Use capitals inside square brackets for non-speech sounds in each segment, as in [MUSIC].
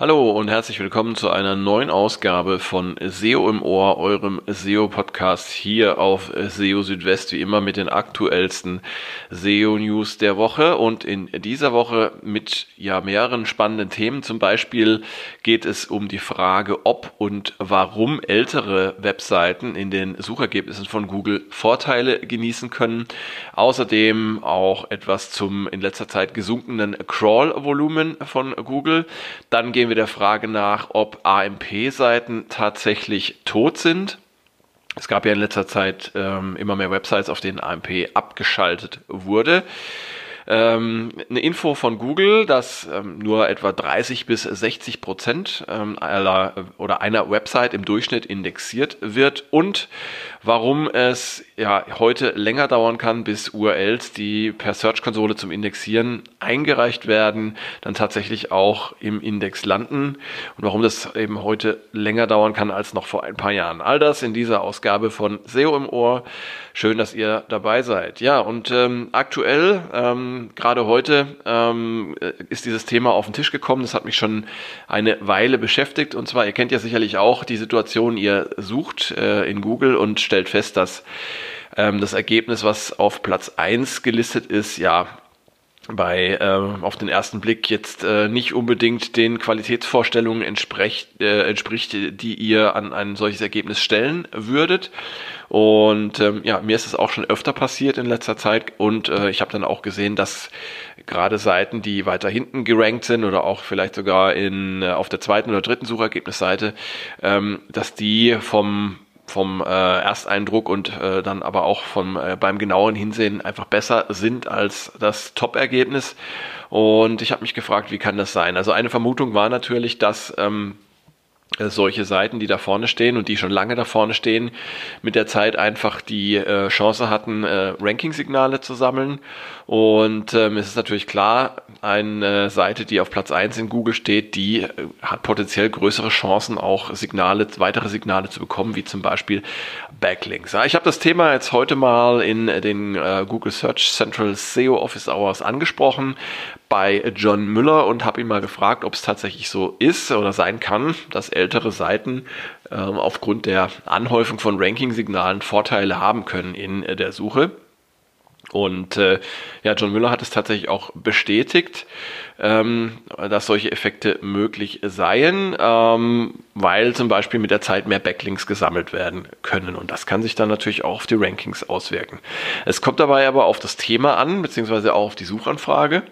Hallo und herzlich willkommen zu einer neuen Ausgabe von SEO im Ohr, eurem SEO-Podcast hier auf SEO Südwest, wie immer mit den aktuellsten SEO-News der Woche und in dieser Woche mit ja mehreren spannenden Themen. Zum Beispiel geht es um die Frage, ob und warum ältere Webseiten in den Suchergebnissen von Google Vorteile genießen können. Außerdem auch etwas zum in letzter Zeit gesunkenen Crawl-Volumen von Google. Dann gehen gehen wir der Frage nach, ob AMP-Seiten tatsächlich tot sind. Es gab ja in letzter Zeit ähm, immer mehr Websites, auf denen AMP abgeschaltet wurde. Ähm, eine Info von Google, dass ähm, nur etwa 30 bis 60 Prozent ähm, aller oder einer Website im Durchschnitt indexiert wird und warum es ja heute länger dauern kann, bis URLs, die per Search-Konsole zum Indexieren eingereicht werden, dann tatsächlich auch im Index landen und warum das eben heute länger dauern kann als noch vor ein paar Jahren. All das in dieser Ausgabe von SEO im Ohr. Schön, dass ihr dabei seid. Ja, und ähm, aktuell, gerade heute, ähm, ist dieses Thema auf den Tisch gekommen. Das hat mich schon eine Weile beschäftigt. Und zwar, ihr kennt ja sicherlich auch die Situation, ihr sucht äh, in Google und stellt fest, dass ähm, das Ergebnis, was auf Platz 1 gelistet ist, ja, bei äh, auf den ersten Blick jetzt äh, nicht unbedingt den Qualitätsvorstellungen entspricht, äh, entspricht, die ihr an ein solches Ergebnis stellen würdet. Und ähm, ja, mir ist es auch schon öfter passiert in letzter Zeit und äh, ich habe dann auch gesehen, dass gerade Seiten, die weiter hinten gerankt sind oder auch vielleicht sogar in äh, auf der zweiten oder dritten Suchergebnisseite, ähm, dass die vom vom äh, Ersteindruck und äh, dann aber auch vom äh, beim genauen Hinsehen einfach besser sind als das Top-Ergebnis. Und ich habe mich gefragt, wie kann das sein? Also eine Vermutung war natürlich, dass ähm, äh, solche Seiten, die da vorne stehen und die schon lange da vorne stehen, mit der Zeit einfach die äh, Chance hatten, äh, Ranking-Signale zu sammeln. Und ähm, es ist natürlich klar, eine Seite, die auf Platz 1 in Google steht, die äh, hat potenziell größere Chancen, auch Signale, weitere Signale zu bekommen, wie zum Beispiel Backlinks. Ja, ich habe das Thema jetzt heute mal in den äh, Google Search Central SEO Office Hours angesprochen bei John Müller und habe ihn mal gefragt, ob es tatsächlich so ist oder sein kann, dass ältere Seiten äh, aufgrund der Anhäufung von Ranking-Signalen Vorteile haben können in äh, der Suche. Und äh, ja, John Müller hat es tatsächlich auch bestätigt, ähm, dass solche Effekte möglich seien, ähm, weil zum Beispiel mit der Zeit mehr Backlinks gesammelt werden können. Und das kann sich dann natürlich auch auf die Rankings auswirken. Es kommt dabei aber auf das Thema an, beziehungsweise auch auf die Suchanfrage.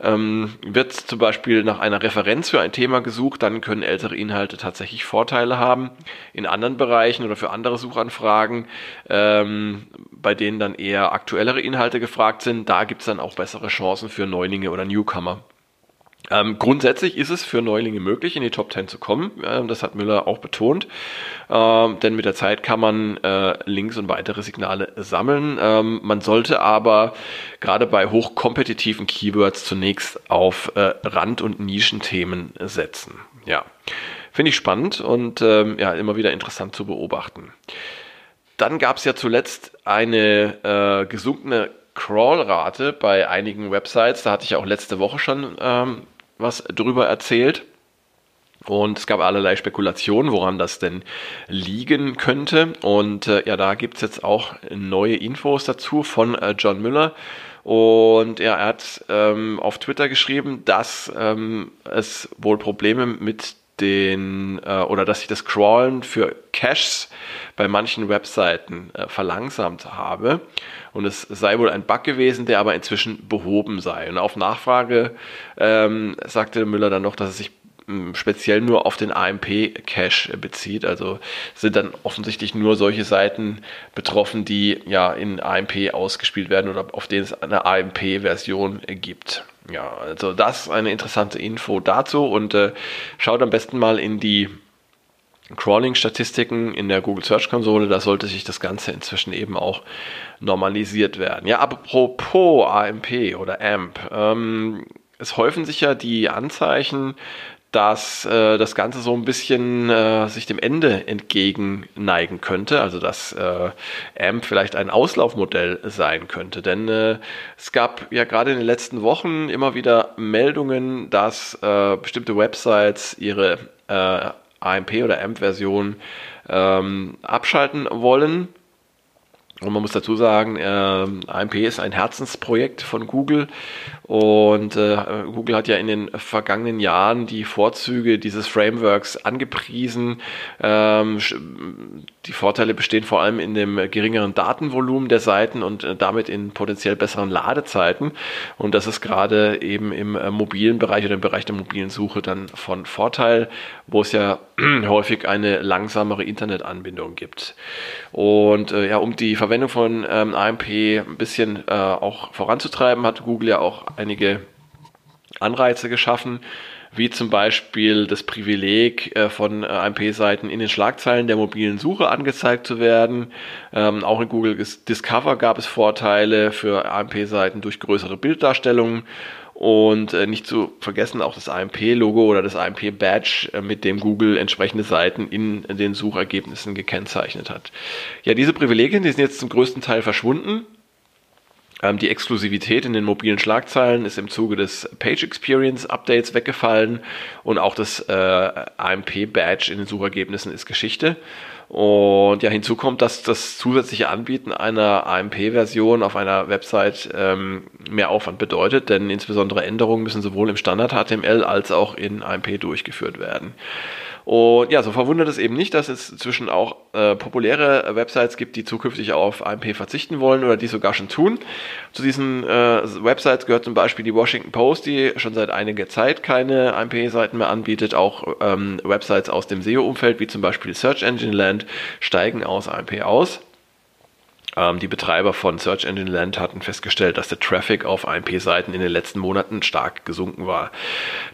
Ähm, wird zum Beispiel nach einer Referenz für ein Thema gesucht, dann können ältere Inhalte tatsächlich Vorteile haben. In anderen Bereichen oder für andere Suchanfragen, ähm, bei denen dann eher aktuellere Inhalte gefragt sind, da gibt es dann auch bessere Chancen für Neulinge oder Newcomer. Ähm, grundsätzlich ist es für Neulinge möglich, in die Top 10 zu kommen. Ähm, das hat Müller auch betont. Ähm, denn mit der Zeit kann man äh, Links und weitere Signale sammeln. Ähm, man sollte aber gerade bei hochkompetitiven Keywords zunächst auf äh, Rand- und Nischenthemen setzen. Ja, finde ich spannend und ähm, ja, immer wieder interessant zu beobachten. Dann gab es ja zuletzt eine äh, gesunkene Crawl-Rate bei einigen Websites. Da hatte ich auch letzte Woche schon ähm, was drüber erzählt. Und es gab allerlei Spekulationen, woran das denn liegen könnte. Und äh, ja, da gibt es jetzt auch neue Infos dazu von äh, John Müller. Und ja, er hat ähm, auf Twitter geschrieben, dass ähm, es wohl Probleme mit den äh, oder dass ich das Crawlen für Caches bei manchen Webseiten äh, verlangsamt habe. Und es sei wohl ein Bug gewesen, der aber inzwischen behoben sei. Und auf Nachfrage ähm, sagte Müller dann noch, dass es sich ähm, speziell nur auf den AMP-Cache bezieht. Also sind dann offensichtlich nur solche Seiten betroffen, die ja in AMP ausgespielt werden oder auf denen es eine AMP-Version gibt. Ja, also das ist eine interessante Info dazu und äh, schaut am besten mal in die Crawling-Statistiken in der Google Search Konsole, da sollte sich das Ganze inzwischen eben auch normalisiert werden. Ja, apropos AMP oder AMP, ähm, es häufen sich ja die Anzeichen, dass äh, das Ganze so ein bisschen äh, sich dem Ende entgegen neigen könnte, also dass äh, AMP vielleicht ein Auslaufmodell sein könnte. Denn äh, es gab ja gerade in den letzten Wochen immer wieder Meldungen, dass äh, bestimmte Websites ihre äh, AMP oder AMP-Version ähm, abschalten wollen und man muss dazu sagen, äh, AMP ist ein Herzensprojekt von Google und äh, Google hat ja in den vergangenen Jahren die Vorzüge dieses Frameworks angepriesen. Ähm, die Vorteile bestehen vor allem in dem geringeren Datenvolumen der Seiten und äh, damit in potenziell besseren Ladezeiten. Und das ist gerade eben im äh, mobilen Bereich oder im Bereich der mobilen Suche dann von Vorteil, wo es ja [CLEARS THROAT] häufig eine langsamere Internetanbindung gibt. Und äh, ja, um die Verwendung von ähm, AMP ein bisschen äh, auch voranzutreiben, hat Google ja auch einige Anreize geschaffen, wie zum Beispiel das Privileg äh, von äh, AMP-Seiten in den Schlagzeilen der mobilen Suche angezeigt zu werden. Ähm, auch in Google Discover gab es Vorteile für AMP-Seiten durch größere Bilddarstellungen und äh, nicht zu vergessen auch das AMP-Logo oder das AMP-Badge, mit dem Google entsprechende Seiten in den Suchergebnissen gekennzeichnet hat. Ja, diese Privilegien, die sind jetzt zum größten Teil verschwunden. Ähm, die Exklusivität in den mobilen Schlagzeilen ist im Zuge des Page Experience Updates weggefallen und auch das äh, AMP-Badge in den Suchergebnissen ist Geschichte. Und ja, hinzu kommt, dass das zusätzliche Anbieten einer AMP-Version auf einer Website ähm, mehr Aufwand bedeutet, denn insbesondere Änderungen müssen sowohl im Standard HTML als auch in AMP durchgeführt werden. Und ja, so verwundert es eben nicht, dass es inzwischen auch äh, populäre Websites gibt, die zukünftig auf AMP verzichten wollen oder die sogar schon tun. Zu diesen äh, Websites gehört zum Beispiel die Washington Post, die schon seit einiger Zeit keine AMP-Seiten mehr anbietet. Auch ähm, Websites aus dem SEO-Umfeld, wie zum Beispiel Search Engine Land, steigen aus AMP aus. Ähm, die Betreiber von Search Engine Land hatten festgestellt, dass der Traffic auf AMP-Seiten in den letzten Monaten stark gesunken war.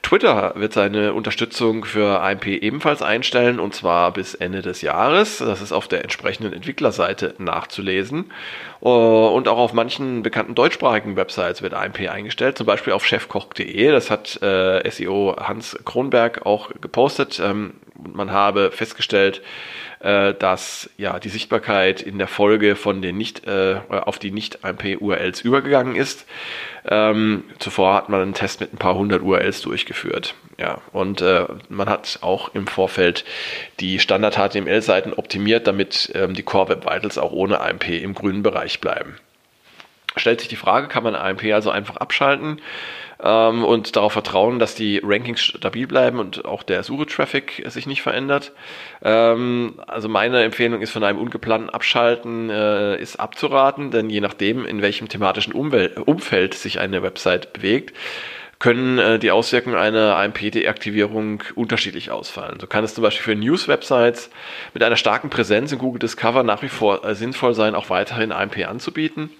Twitter wird seine Unterstützung für AMP ebenfalls einstellen und zwar bis Ende des Jahres. Das ist auf der entsprechenden Entwicklerseite nachzulesen. Äh, und auch auf manchen bekannten deutschsprachigen Websites wird AMP eingestellt, zum Beispiel auf chefkoch.de. Das hat äh, SEO Hans Kronberg auch gepostet. Ähm, man habe festgestellt, äh, dass ja die Sichtbarkeit in der Folge von den nicht äh, auf die nicht AMP URLs übergegangen ist. Ähm, zuvor hat man einen Test mit ein paar hundert URLs durchgeführt. Ja, und äh, man hat auch im Vorfeld die Standard HTML-Seiten optimiert, damit ähm, die Core Web Vitals auch ohne AMP im grünen Bereich bleiben. Stellt sich die Frage, kann man AMP also einfach abschalten? Ähm, und darauf vertrauen, dass die Rankings stabil bleiben und auch der Suche-Traffic sich nicht verändert. Ähm, also meine Empfehlung ist von einem ungeplanten Abschalten äh, ist abzuraten, denn je nachdem, in welchem thematischen Umwel Umfeld sich eine Website bewegt, können äh, die Auswirkungen einer AMP-Deaktivierung unterschiedlich ausfallen. So kann es zum Beispiel für News-Websites mit einer starken Präsenz in Google Discover nach wie vor äh, sinnvoll sein, auch weiterhin AMP anzubieten.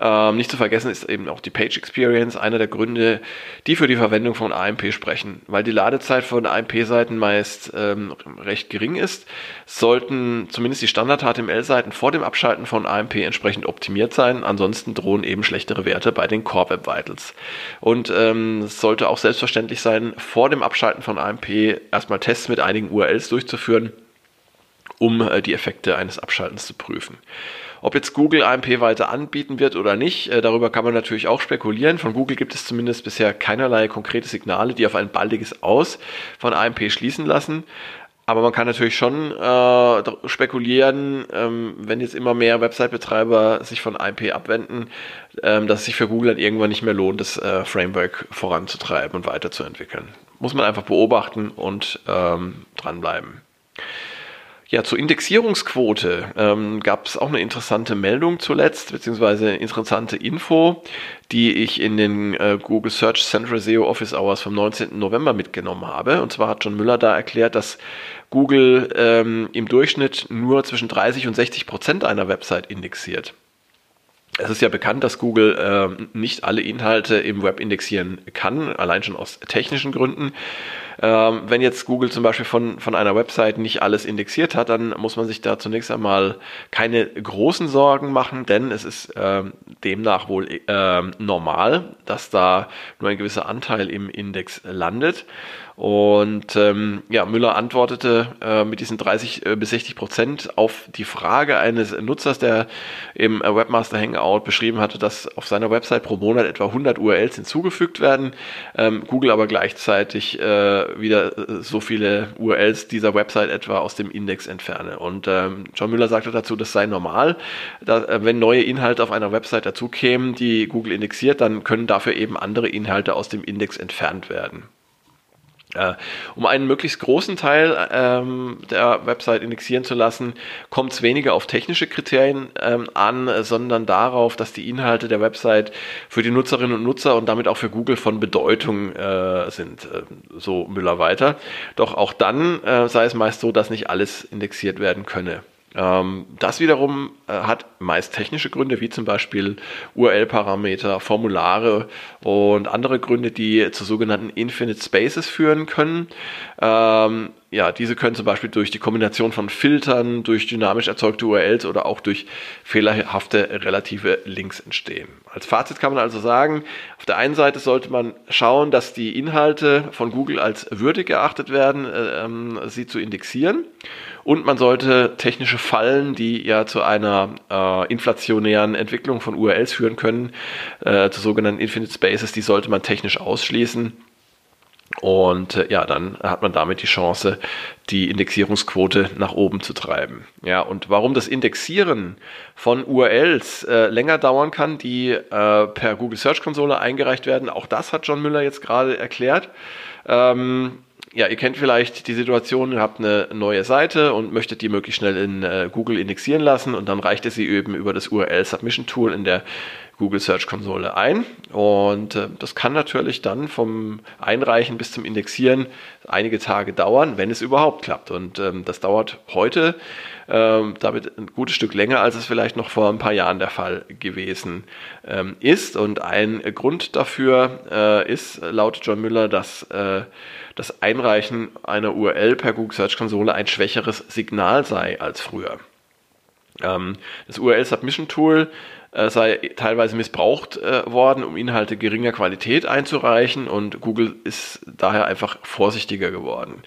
Ähm, nicht zu vergessen ist eben auch die Page Experience, einer der Gründe, die für die Verwendung von AMP sprechen. Weil die Ladezeit von AMP-Seiten meist ähm, recht gering ist, sollten zumindest die Standard-HTML-Seiten vor dem Abschalten von AMP entsprechend optimiert sein. Ansonsten drohen eben schlechtere Werte bei den Core Web Vitals. Und ähm, es sollte auch selbstverständlich sein, vor dem Abschalten von AMP erstmal Tests mit einigen URLs durchzuführen, um äh, die Effekte eines Abschaltens zu prüfen. Ob jetzt Google AMP weiter anbieten wird oder nicht, äh, darüber kann man natürlich auch spekulieren. Von Google gibt es zumindest bisher keinerlei konkrete Signale, die auf ein baldiges Aus von AMP schließen lassen. Aber man kann natürlich schon äh, spekulieren, ähm, wenn jetzt immer mehr Website-Betreiber sich von AMP abwenden, ähm, dass es sich für Google dann irgendwann nicht mehr lohnt, das äh, Framework voranzutreiben und weiterzuentwickeln. Muss man einfach beobachten und ähm, dranbleiben. Ja, zur Indexierungsquote ähm, gab es auch eine interessante Meldung zuletzt, beziehungsweise interessante Info, die ich in den äh, Google Search Central SEO Office Hours vom 19. November mitgenommen habe. Und zwar hat John Müller da erklärt, dass Google ähm, im Durchschnitt nur zwischen 30 und 60 Prozent einer Website indexiert. Es ist ja bekannt, dass Google äh, nicht alle Inhalte im Web indexieren kann, allein schon aus technischen Gründen. Ähm, wenn jetzt Google zum Beispiel von, von einer Website nicht alles indexiert hat, dann muss man sich da zunächst einmal keine großen Sorgen machen, denn es ist ähm, demnach wohl ähm, normal, dass da nur ein gewisser Anteil im Index landet. Und ähm, ja, Müller antwortete äh, mit diesen 30 äh, bis 60 Prozent auf die Frage eines Nutzers, der im äh, Webmaster Hangout beschrieben hatte, dass auf seiner Website pro Monat etwa 100 URLs hinzugefügt werden, ähm, Google aber gleichzeitig äh, wieder äh, so viele URLs dieser Website etwa aus dem Index entferne. Und ähm, John Müller sagte dazu, das sei normal, da, äh, wenn neue Inhalte auf einer Website dazukämen, die Google indexiert, dann können dafür eben andere Inhalte aus dem Index entfernt werden. Äh, um einen möglichst großen Teil ähm, der Website indexieren zu lassen, kommt es weniger auf technische Kriterien ähm, an, sondern darauf, dass die Inhalte der Website für die Nutzerinnen und Nutzer und damit auch für Google von Bedeutung äh, sind, äh, so Müller weiter. Doch auch dann äh, sei es meist so, dass nicht alles indexiert werden könne. Ähm, das wiederum äh, hat meist technische Gründe, wie zum Beispiel URL-Parameter, Formulare und andere Gründe, die zu sogenannten Infinite Spaces führen können. Ja, diese können zum Beispiel durch die Kombination von Filtern, durch dynamisch erzeugte URLs oder auch durch fehlerhafte relative Links entstehen. Als Fazit kann man also sagen, auf der einen Seite sollte man schauen, dass die Inhalte von Google als würdig erachtet werden, äh, ähm, sie zu indexieren. Und man sollte technische Fallen, die ja zu einer äh, inflationären Entwicklung von URLs führen können, äh, zu sogenannten Infinite Spaces, die sollte man technisch ausschließen. Und äh, ja, dann hat man damit die Chance, die Indexierungsquote nach oben zu treiben. Ja, und warum das Indexieren von URLs äh, länger dauern kann, die äh, per Google Search Konsole eingereicht werden, auch das hat John Müller jetzt gerade erklärt. Ähm, ja, ihr kennt vielleicht die Situation, ihr habt eine neue Seite und möchtet die möglichst schnell in äh, Google indexieren lassen und dann reicht ihr sie eben über das URL Submission Tool in der Google Search Konsole ein. Und äh, das kann natürlich dann vom Einreichen bis zum Indexieren einige Tage dauern, wenn es überhaupt klappt. Und ähm, das dauert heute ähm, damit ein gutes Stück länger, als es vielleicht noch vor ein paar Jahren der Fall gewesen ähm, ist. Und ein Grund dafür äh, ist, laut John Müller, dass äh, das Einreichen einer URL per Google Search Konsole ein schwächeres Signal sei als früher. Ähm, das URL Submission Tool sei teilweise missbraucht äh, worden, um Inhalte geringer Qualität einzureichen und Google ist daher einfach vorsichtiger geworden.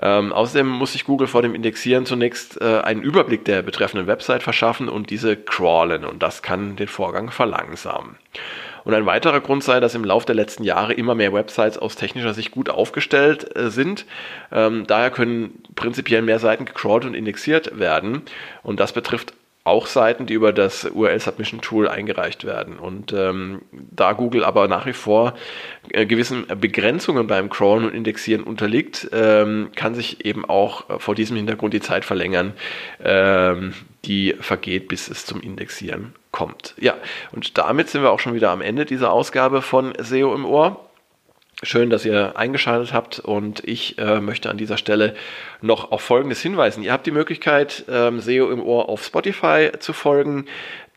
Ähm, außerdem muss sich Google vor dem Indexieren zunächst äh, einen Überblick der betreffenden Website verschaffen und diese crawlen und das kann den Vorgang verlangsamen. Und ein weiterer Grund sei, dass im Laufe der letzten Jahre immer mehr Websites aus technischer Sicht gut aufgestellt äh, sind. Ähm, daher können prinzipiell mehr Seiten gecrawlt und indexiert werden. Und das betrifft auch Seiten, die über das URL Submission Tool eingereicht werden. Und ähm, da Google aber nach wie vor äh, gewissen Begrenzungen beim Crawlen und Indexieren unterliegt, ähm, kann sich eben auch äh, vor diesem Hintergrund die Zeit verlängern, ähm, die vergeht, bis es zum Indexieren kommt. Ja, und damit sind wir auch schon wieder am Ende dieser Ausgabe von SEO im Ohr. Schön, dass ihr eingeschaltet habt und ich äh, möchte an dieser Stelle noch auf Folgendes hinweisen. Ihr habt die Möglichkeit, ähm, SEO im Ohr auf Spotify zu folgen.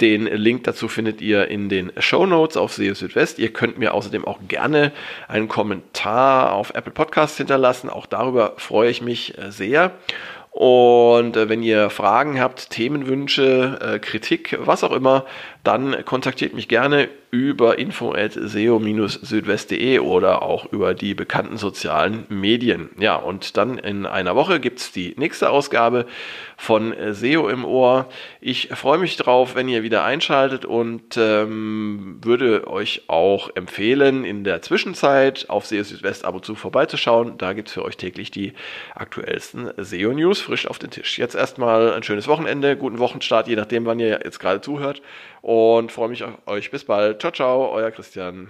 Den Link dazu findet ihr in den Show Notes auf SEO Südwest. Ihr könnt mir außerdem auch gerne einen Kommentar auf Apple Podcasts hinterlassen. Auch darüber freue ich mich äh, sehr. Und äh, wenn ihr Fragen habt, Themenwünsche, äh, Kritik, was auch immer, dann kontaktiert mich gerne über info.seo-südwest.de oder auch über die bekannten sozialen Medien. Ja, und dann in einer Woche gibt es die nächste Ausgabe von SEO im Ohr. Ich freue mich drauf, wenn ihr wieder einschaltet und ähm, würde euch auch empfehlen, in der Zwischenzeit auf SEO Südwest ab und zu vorbeizuschauen. Da gibt es für euch täglich die aktuellsten SEO-News frisch auf den Tisch. Jetzt erstmal ein schönes Wochenende, guten Wochenstart, je nachdem, wann ihr jetzt gerade zuhört und freue mich auf euch. Bis bald. Ciao, ciao, euer Christian.